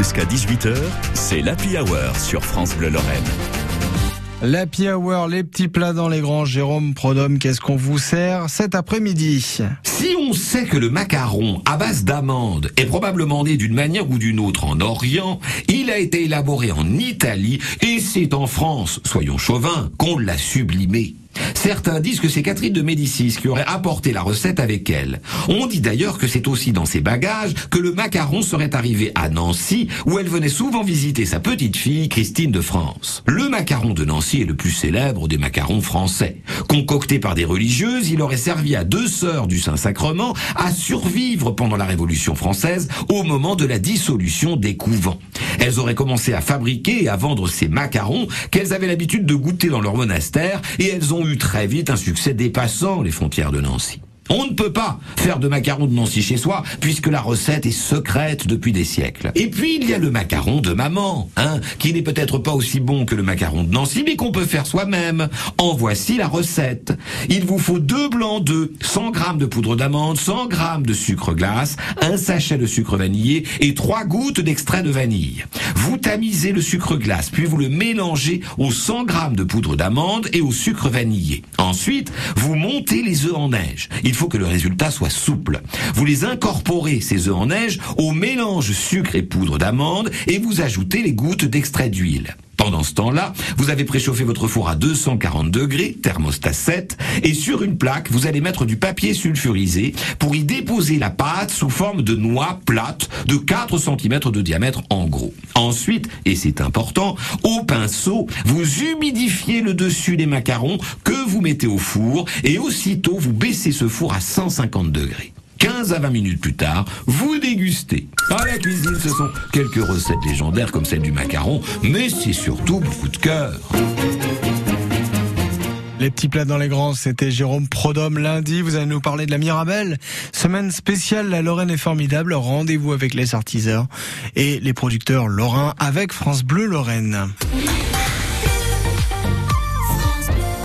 Jusqu'à 18h, c'est l'Happy Hour sur France Bleu Lorraine. L'Happy Hour, les petits plats dans les grands. Jérôme Prodhomme, qu'est-ce qu'on vous sert cet après-midi? Si on sait que le macaron à base d'amandes est probablement né d'une manière ou d'une autre en Orient, il a été élaboré en Italie et c'est en France, soyons chauvins, qu'on l'a sublimé. Certains disent que c'est Catherine de Médicis qui aurait apporté la recette avec elle. On dit d'ailleurs que c'est aussi dans ses bagages que le macaron serait arrivé à Nancy, où elle venait souvent visiter sa petite fille Christine de France. Le macaron de Nancy est le plus célèbre des macarons français. Concocté par des religieuses, il aurait servi à deux sœurs du Saint-Sacrement à survivre pendant la Révolution française au moment de la dissolution des couvents. Elles auraient commencé à fabriquer et à vendre ces macarons qu'elles avaient l'habitude de goûter dans leur monastère et elles ont eu très vite un succès dépassant les frontières de Nancy. On ne peut pas faire de macarons de Nancy chez soi, puisque la recette est secrète depuis des siècles. Et puis, il y a le macaron de maman, hein, qui n'est peut-être pas aussi bon que le macaron de Nancy, mais qu'on peut faire soi-même. En voici la recette. Il vous faut deux blancs d'œufs, 100 grammes de poudre d'amande, 100 grammes de sucre glace, un sachet de sucre vanillé et trois gouttes d'extrait de vanille. Vous tamisez le sucre glace, puis vous le mélangez aux 100 grammes de poudre d'amande et au sucre vanillé. Ensuite, vous montez les œufs en neige. Faut que le résultat soit souple. Vous les incorporez, ces œufs en neige, au mélange sucre et poudre d'amande et vous ajoutez les gouttes d'extrait d'huile. Pendant ce temps-là, vous avez préchauffé votre four à 240 degrés, thermostat 7, et sur une plaque, vous allez mettre du papier sulfurisé pour y déposer la pâte sous forme de noix plate de 4 cm de diamètre en gros. Ensuite, et c'est important, au pinceau, vous humidifiez le dessus des macarons que vous mettez au four et aussitôt vous baissez ce four à 150 degrés. 15 à 20 minutes plus tard, vous dégustez. À la cuisine, ce sont quelques recettes légendaires comme celle du macaron, mais c'est surtout beaucoup de cœur. Les petits plats dans les grands, c'était Jérôme Prodhomme lundi. Vous allez nous parler de la Mirabelle. Semaine spéciale, la Lorraine est formidable. Rendez-vous avec les artisans et les producteurs lorrains avec France Bleu Lorraine.